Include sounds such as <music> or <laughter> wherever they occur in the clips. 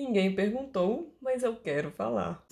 Ninguém perguntou, mas eu quero falar.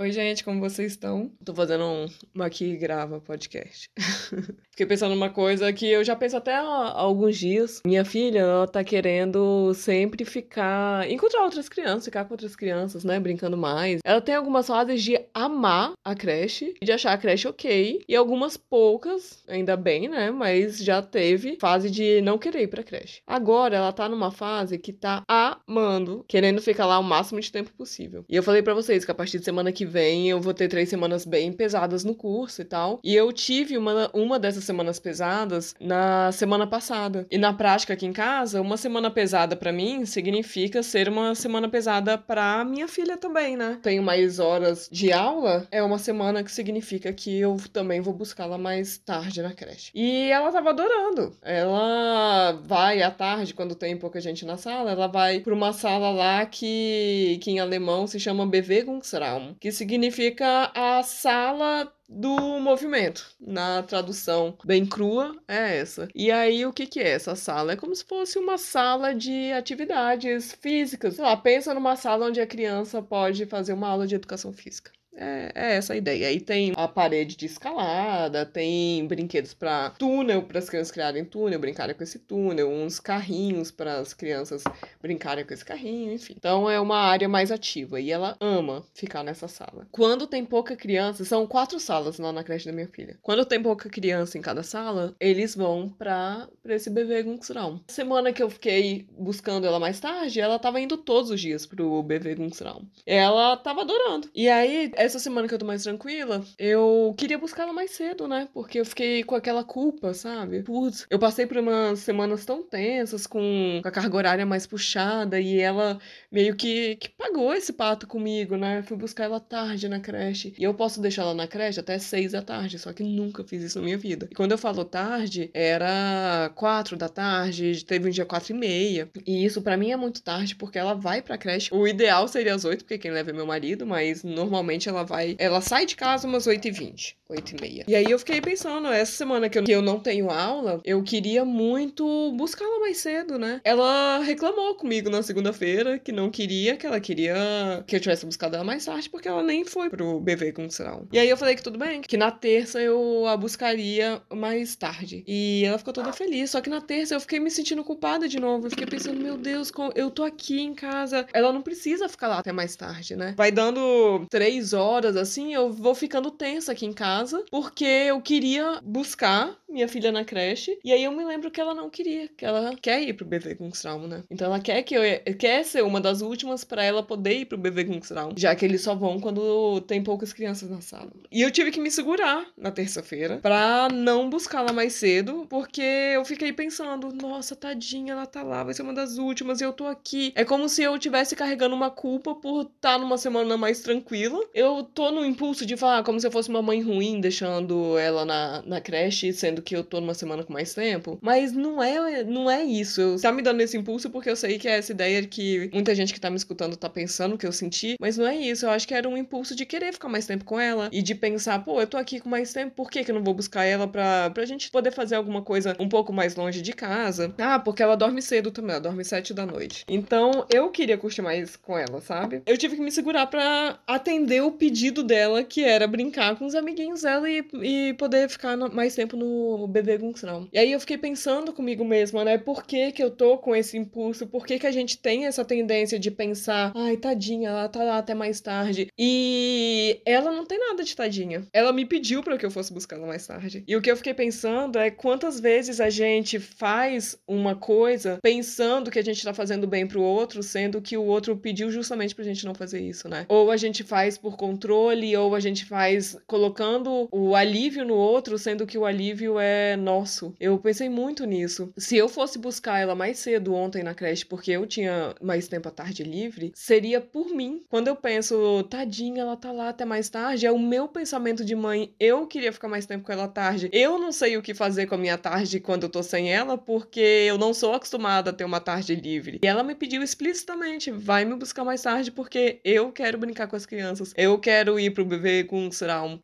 Oi, gente, como vocês estão? Tô fazendo um Maqui Grava podcast. <laughs> Fiquei pensando numa coisa que eu já penso até há alguns dias. Minha filha, ela tá querendo sempre ficar. encontrar outras crianças, ficar com outras crianças, né? Brincando mais. Ela tem algumas fases de amar a creche, de achar a creche ok. E algumas poucas, ainda bem, né? Mas já teve fase de não querer ir pra creche. Agora ela tá numa fase que tá amando, querendo ficar lá o máximo de tempo possível. E eu falei para vocês que a partir de semana que vem eu vou ter três semanas bem pesadas no curso e tal. E eu tive uma, uma dessas semanas pesadas na semana passada. E na prática aqui em casa, uma semana pesada para mim significa ser uma semana pesada para minha filha também, né? Tenho mais horas de aula, é uma semana que significa que eu também vou buscá-la mais tarde na creche. E ela tava adorando. Ela vai à tarde, quando tem pouca gente na sala, ela vai para uma sala lá que, que em alemão se chama Bewegungsraum, que significa a sala do movimento. Na tradução bem crua é essa. E aí o que que é essa sala? É como se fosse uma sala de atividades físicas. Sei lá, pensa numa sala onde a criança pode fazer uma aula de educação física. É, é, essa a ideia. Aí tem a parede de escalada, tem brinquedos para túnel, para as crianças criarem túnel, brincarem com esse túnel, uns carrinhos para as crianças brincarem com esse carrinho, enfim. Então é uma área mais ativa e ela ama ficar nessa sala. Quando tem pouca criança, são quatro salas lá na creche da minha filha. Quando tem pouca criança em cada sala, eles vão para esse bebê Gungsraum. Semana que eu fiquei buscando ela mais tarde, ela tava indo todos os dias pro bebê Gungsraum. Ela tava adorando. E aí essa semana que eu tô mais tranquila, eu queria buscar ela mais cedo, né? Porque eu fiquei com aquela culpa, sabe? Putz, eu passei por umas semanas tão tensas, com a carga horária mais puxada, e ela meio que, que pagou esse pato comigo, né? Fui buscar ela tarde na creche. E eu posso deixar ela na creche até seis da tarde, só que nunca fiz isso na minha vida. E quando eu falo tarde, era quatro da tarde, teve um dia quatro e meia. E isso para mim é muito tarde, porque ela vai pra creche. O ideal seria às oito, porque quem leva é meu marido, mas normalmente ela vai. Ela sai de casa umas 8h20, 8h30. E aí eu fiquei pensando, essa semana que eu, que eu não tenho aula, eu queria muito buscá-la mais cedo, né? Ela reclamou comigo na segunda-feira que não queria, que ela queria que eu tivesse buscado ela mais tarde, porque ela nem foi pro BV com o E aí eu falei que tudo bem, que na terça eu a buscaria mais tarde. E ela ficou toda feliz. Só que na terça eu fiquei me sentindo culpada de novo. Eu fiquei pensando, meu Deus, eu tô aqui em casa. Ela não precisa ficar lá até mais tarde, né? Vai dando três horas horas assim, eu vou ficando tensa aqui em casa, porque eu queria buscar minha filha na creche, e aí eu me lembro que ela não queria, que ela quer ir pro BV Kungstraum, né? Então ela quer que eu quer ser uma das últimas para ela poder ir pro BV Kungstraum, já que eles só vão quando tem poucas crianças na sala. E eu tive que me segurar na terça-feira para não buscá-la mais cedo, porque eu fiquei pensando, nossa, tadinha, ela tá lá, vai ser uma das últimas e eu tô aqui. É como se eu tivesse carregando uma culpa por estar tá numa semana mais tranquila. Eu tô no impulso de falar como se eu fosse uma mãe ruim, deixando ela na, na creche, sendo que eu tô numa semana com mais tempo. Mas não é, não é isso. Eu, tá me dando esse impulso porque eu sei que é essa ideia que muita gente que tá me escutando tá pensando que eu senti. Mas não é isso. Eu acho que era um impulso de querer ficar mais tempo com ela e de pensar, pô, eu tô aqui com mais tempo, por que, que eu não vou buscar ela pra, pra gente poder fazer alguma coisa um pouco mais longe de casa? Ah, porque ela dorme cedo também, ela dorme sete da noite. Então eu queria curtir mais com ela, sabe? Eu tive que me segurar para atender o pedido dela, que era brincar com os amiguinhos dela e, e poder ficar mais tempo no bebê Gunsral. E aí eu fiquei pensando comigo mesma, né? Por que que eu tô com esse impulso? Por que que a gente tem essa tendência de pensar, ai, tadinha, ela tá lá até mais tarde. E ela não tem nada de tadinha. Ela me pediu para que eu fosse buscar ela mais tarde. E o que eu fiquei pensando é quantas vezes a gente faz uma coisa pensando que a gente tá fazendo bem pro outro, sendo que o outro pediu justamente pra gente não fazer isso, né? Ou a gente faz por controle ou a gente faz colocando o alívio no outro, sendo que o alívio é nosso. Eu pensei muito nisso. Se eu fosse buscar ela mais cedo ontem na creche, porque eu tinha mais tempo à tarde livre, seria por mim. Quando eu penso, tadinha, ela tá lá até mais tarde, é o meu pensamento de mãe. Eu queria ficar mais tempo com ela à tarde. Eu não sei o que fazer com a minha tarde quando eu tô sem ela, porque eu não sou acostumada a ter uma tarde livre. E ela me pediu explicitamente: vai me buscar mais tarde, porque eu quero brincar com as crianças. Eu quero ir pro bebê com um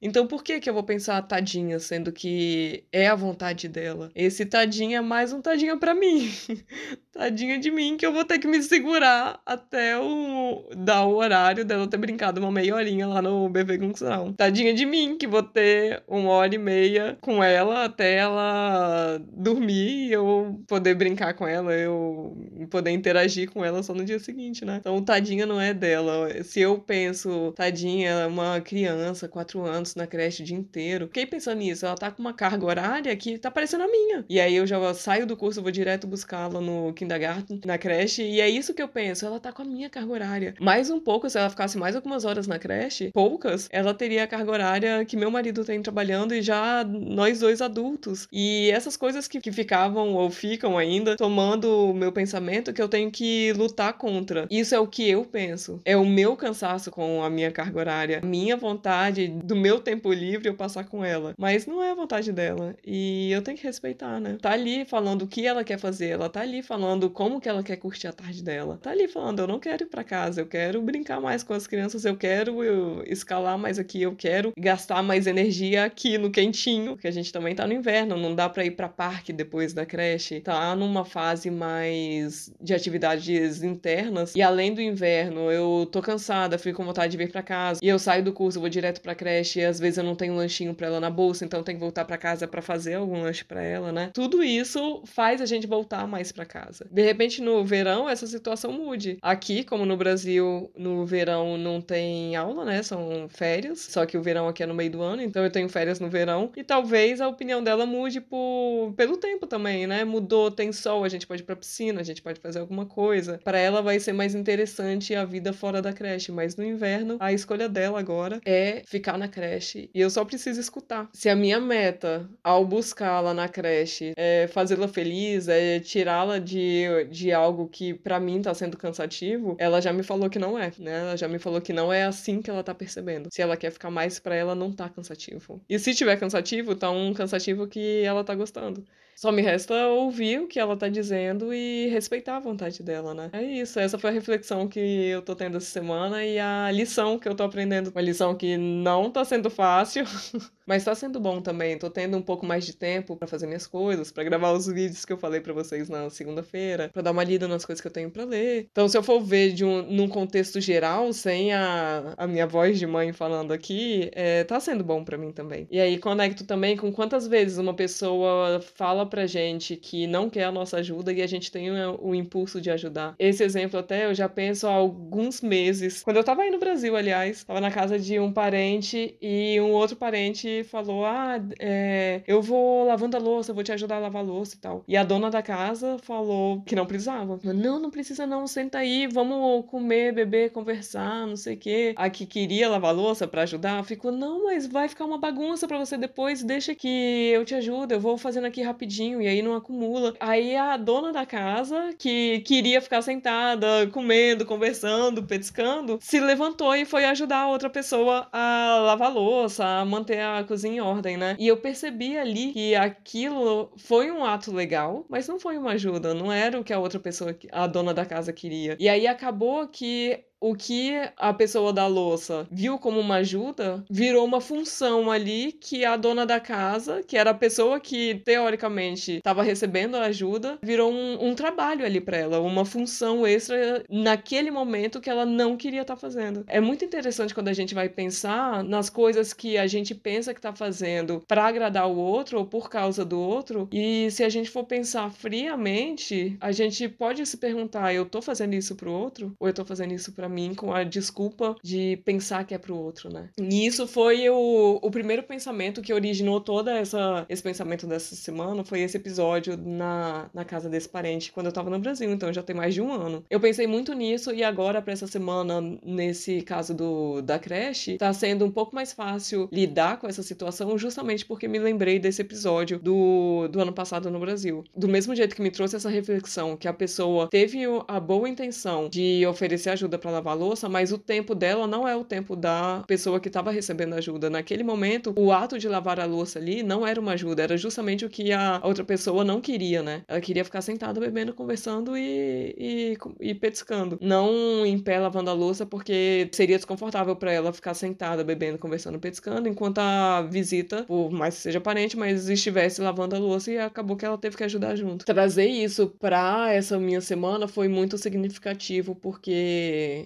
Então por que que eu vou pensar tadinha, sendo que é é a vontade dela. Esse tadinho é mais um tadinho para mim. <laughs> tadinha de mim que eu vou ter que me segurar até o dar o horário dela ter brincado uma meia horinha lá no bebê Gunção. Tadinha de mim que vou ter uma hora e meia com ela até ela dormir e eu poder brincar com ela, eu poder interagir com ela só no dia seguinte, né? Então, tadinha não é dela. Se eu penso, tadinha, é uma criança, quatro anos na creche o dia inteiro, fiquei pensando nisso, ela tá com uma carga horária que tá parecendo a minha. E aí eu já saio do curso, vou direto buscá-la no kindergarten, na creche, e é isso que eu penso, ela tá com a minha carga horária. Mais um pouco, se ela ficasse mais algumas horas na creche, poucas, ela teria a carga horária que meu marido tem trabalhando e já nós dois adultos. E essas coisas que, que ficavam ou ficam ainda tomando o meu pensamento que eu tenho que lutar contra. Isso é o que eu penso. É o meu cansaço com a minha carga horária, minha vontade do meu tempo livre eu passar com ela. Mas não é a vontade dela. E eu tenho que respeitar, né? Tá ali falando o que ela quer fazer, ela tá ali falando como que ela quer curtir a tarde dela. Tá ali falando, eu não quero ir para casa, eu quero brincar mais com as crianças, eu quero eu escalar mais aqui, eu quero gastar mais energia aqui no quentinho, que a gente também tá no inverno, não dá para ir para parque depois da creche. Tá numa fase mais de atividades internas e além do inverno, eu tô cansada, fico com vontade de vir para casa e eu saio do curso, vou direto para creche e às vezes eu não tenho um lanchinho para ela na bolsa, então tenho que voltar para casa para fazer algum lanche para ela, né? Tudo isso faz a gente voltar mais para casa. De repente no verão essa situação mude. Aqui, como no Brasil, no verão não tem aula, né? São férias, só que o verão aqui é no meio do ano, então eu tenho férias no verão e talvez a opinião dela mude por pelo tempo também, né? Mudou, tem sol, a gente pode ir pra piscina, a gente pode fazer alguma coisa. Para ela vai ser mais interessante a vida fora da creche, mas no inverno a escolha dela agora é ficar na creche e eu só preciso escutar. Se a minha meta ao buscá-la na creche é fazê-la feliz, é tirá-la de, de algo que para mim tá sendo cansativo, ela já me falou que não é, né? Ela já me falou que não é assim que ela tá percebendo. Se ela quer ficar mais para ela, não tá cansativo. E se tiver cansativo, tá um cansativo que ela tá gostando. Só me resta ouvir o que ela tá dizendo e respeitar a vontade dela, né? É isso, essa foi a reflexão que eu tô tendo essa semana e a lição que eu tô aprendendo. Uma lição que não tá sendo fácil, <laughs> mas tá sendo bom também. Tô tendo um pouco mais de tempo para fazer minhas coisas, para gravar os vídeos que eu falei para vocês na segunda-feira, para dar uma lida nas coisas que eu tenho para ler. Então, se eu for ver de um, num contexto geral, sem a, a minha voz de mãe falando aqui, é, tá sendo bom para mim também. E aí conecto também com quantas vezes uma pessoa fala pra gente que não quer a nossa ajuda e a gente tem o, o impulso de ajudar. Esse exemplo até eu já penso há alguns meses. Quando eu tava aí no Brasil, aliás, tava na casa de um parente e um outro parente falou: Ah, é, eu vou lavando a louça, vou te ajudar a lavar a louça e tal. E a dona da casa falou que não precisava. Não, não precisa não, senta aí, vamos comer, beber, conversar, não sei o quê. A que queria lavar louça para ajudar ficou: Não, mas vai ficar uma bagunça para você depois, deixa que eu te ajudo, eu vou fazendo aqui rapidinho e aí não acumula. Aí a dona da casa, que queria ficar sentada, comendo, conversando, petiscando, se levantou e foi ajudar a outra pessoa a lavar a louça, a manter a cozinha em ordem, né? E eu percebi ali que aquilo foi um ato legal, mas não foi uma ajuda, não era o que a outra pessoa, a dona da casa queria. E aí acabou que o que a pessoa da louça viu como uma ajuda virou uma função ali que a dona da casa, que era a pessoa que teoricamente estava recebendo a ajuda, virou um, um trabalho ali para ela, uma função extra naquele momento que ela não queria estar tá fazendo. É muito interessante quando a gente vai pensar nas coisas que a gente pensa que está fazendo para agradar o outro ou por causa do outro, e se a gente for pensar friamente, a gente pode se perguntar: eu tô fazendo isso pro outro ou eu tô fazendo isso para mim com a desculpa de pensar que é pro outro, né? E isso foi o, o primeiro pensamento que originou toda essa esse pensamento dessa semana, foi esse episódio na, na casa desse parente quando eu tava no Brasil, então já tem mais de um ano. Eu pensei muito nisso e agora para essa semana, nesse caso do da creche, tá sendo um pouco mais fácil lidar com essa situação justamente porque me lembrei desse episódio do, do ano passado no Brasil. Do mesmo jeito que me trouxe essa reflexão que a pessoa teve a boa intenção de oferecer ajuda para lavar louça, mas o tempo dela não é o tempo da pessoa que estava recebendo ajuda. Naquele momento, o ato de lavar a louça ali não era uma ajuda, era justamente o que a outra pessoa não queria, né? Ela queria ficar sentada bebendo, conversando e, e, e petiscando. Não em pé lavando a louça, porque seria desconfortável para ela ficar sentada bebendo, conversando, petiscando, enquanto a visita, por mais que seja parente, mas estivesse lavando a louça e acabou que ela teve que ajudar junto. Trazer isso pra essa minha semana foi muito significativo, porque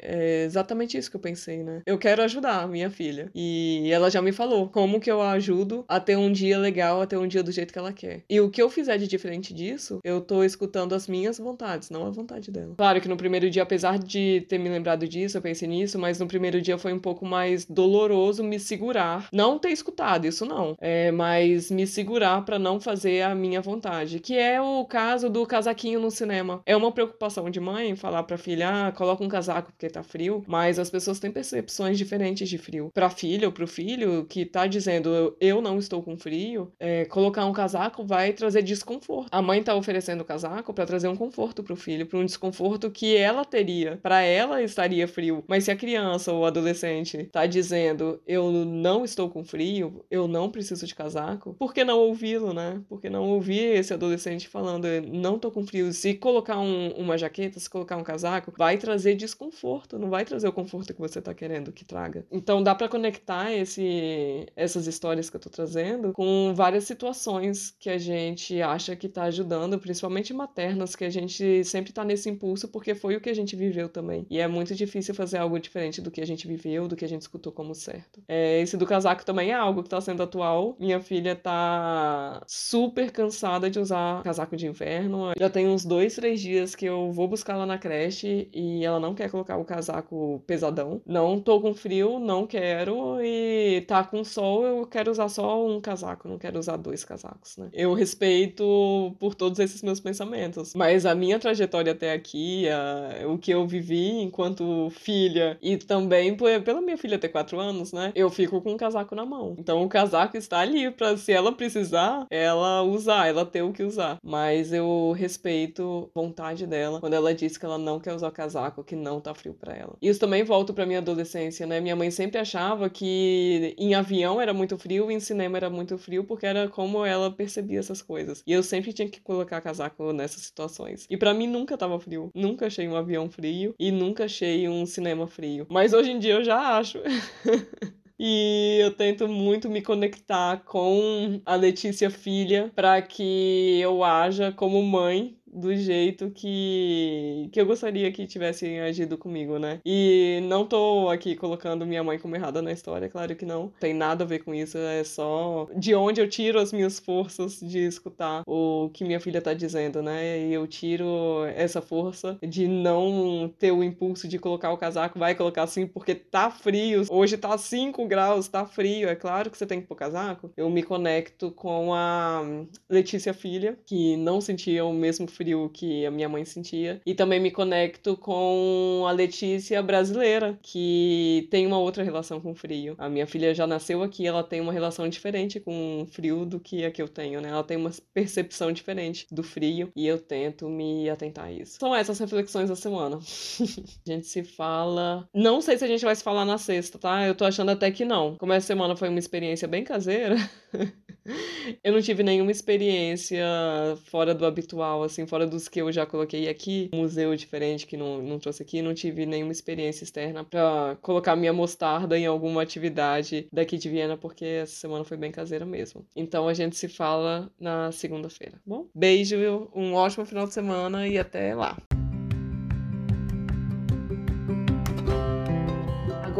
é exatamente isso que eu pensei, né? Eu quero ajudar a minha filha. E ela já me falou como que eu a ajudo a ter um dia legal, a ter um dia do jeito que ela quer. E o que eu fizer de diferente disso, eu tô escutando as minhas vontades, não a vontade dela. Claro que no primeiro dia, apesar de ter me lembrado disso, eu pensei nisso, mas no primeiro dia foi um pouco mais doloroso me segurar. Não ter escutado, isso não. É, mas me segurar para não fazer a minha vontade. Que é o caso do casaquinho no cinema. É uma preocupação de mãe falar pra filha, ah, coloca um casaco porque tá frio, mas as pessoas têm percepções diferentes de frio. Pra filha ou pro filho que tá dizendo eu não estou com frio, é, colocar um casaco vai trazer desconforto. A mãe tá oferecendo o casaco para trazer um conforto pro filho, para um desconforto que ela teria. Para ela estaria frio, mas se a criança ou adolescente tá dizendo eu não estou com frio, eu não preciso de casaco, por que não ouvi-lo, né? Por que não ouvir esse adolescente falando não tô com frio? Se colocar um, uma jaqueta, se colocar um casaco, vai trazer desconforto, não vai trazer o conforto que você tá querendo que traga. Então dá para conectar esse, essas histórias que eu tô trazendo com várias situações que a gente acha que tá ajudando, principalmente maternas, que a gente sempre tá nesse impulso porque foi o que a gente viveu também. E é muito difícil fazer algo diferente do que a gente viveu, do que a gente escutou como certo. É, esse do casaco também é algo que tá sendo atual. Minha filha tá super cansada de usar casaco de inverno. Já tem uns dois, três dias que eu vou buscar ela na creche e ela não quer colocar o casaco pesadão. Não tô com frio, não quero. E tá com sol, eu quero usar só um casaco, não quero usar dois casacos, né? Eu respeito por todos esses meus pensamentos. Mas a minha trajetória até aqui, a, o que eu vivi enquanto filha e também pela minha filha ter quatro anos, né? Eu fico com um casaco na mão. Então o casaco está ali para se ela precisar, ela usar, ela ter o que usar. Mas eu respeito a vontade dela quando ela diz que ela não quer usar casaco, que não tá frio para ela. Isso também volta para minha adolescência, né? Minha mãe sempre achava que em avião era muito frio e em cinema era muito frio porque era como ela percebia essas coisas. E eu sempre tinha que colocar casaco nessas situações. E para mim nunca tava frio. Nunca achei um avião frio e nunca achei um cinema frio. Mas hoje em dia eu já acho. <laughs> E eu tento muito me conectar com a Letícia filha para que eu haja como mãe do jeito que, que eu gostaria que tivessem agido comigo, né? E não tô aqui colocando minha mãe como errada na história, claro que não. Tem nada a ver com isso, é só de onde eu tiro as minhas forças de escutar o que minha filha tá dizendo, né? E eu tiro essa força de não ter o impulso de colocar o casaco, vai colocar assim porque tá frio. Hoje tá 5 graus, tá frio, é claro que você tem que pôr casaco. Eu me conecto com a Letícia filha, que não sentia o mesmo frio frio que a minha mãe sentia. E também me conecto com a Letícia brasileira, que tem uma outra relação com frio. A minha filha já nasceu aqui, ela tem uma relação diferente com frio do que a que eu tenho, né? Ela tem uma percepção diferente do frio e eu tento me atentar a isso. São essas reflexões da semana. <laughs> a gente se fala. Não sei se a gente vai se falar na sexta, tá? Eu tô achando até que não. Como essa semana foi uma experiência bem caseira. <laughs> <laughs> eu não tive nenhuma experiência fora do habitual, assim, fora dos que eu já coloquei aqui, um museu diferente que não, não trouxe aqui, não tive nenhuma experiência externa pra colocar minha mostarda em alguma atividade daqui de Viena, porque essa semana foi bem caseira mesmo. Então a gente se fala na segunda-feira. Bom, beijo, um ótimo final de semana e até lá.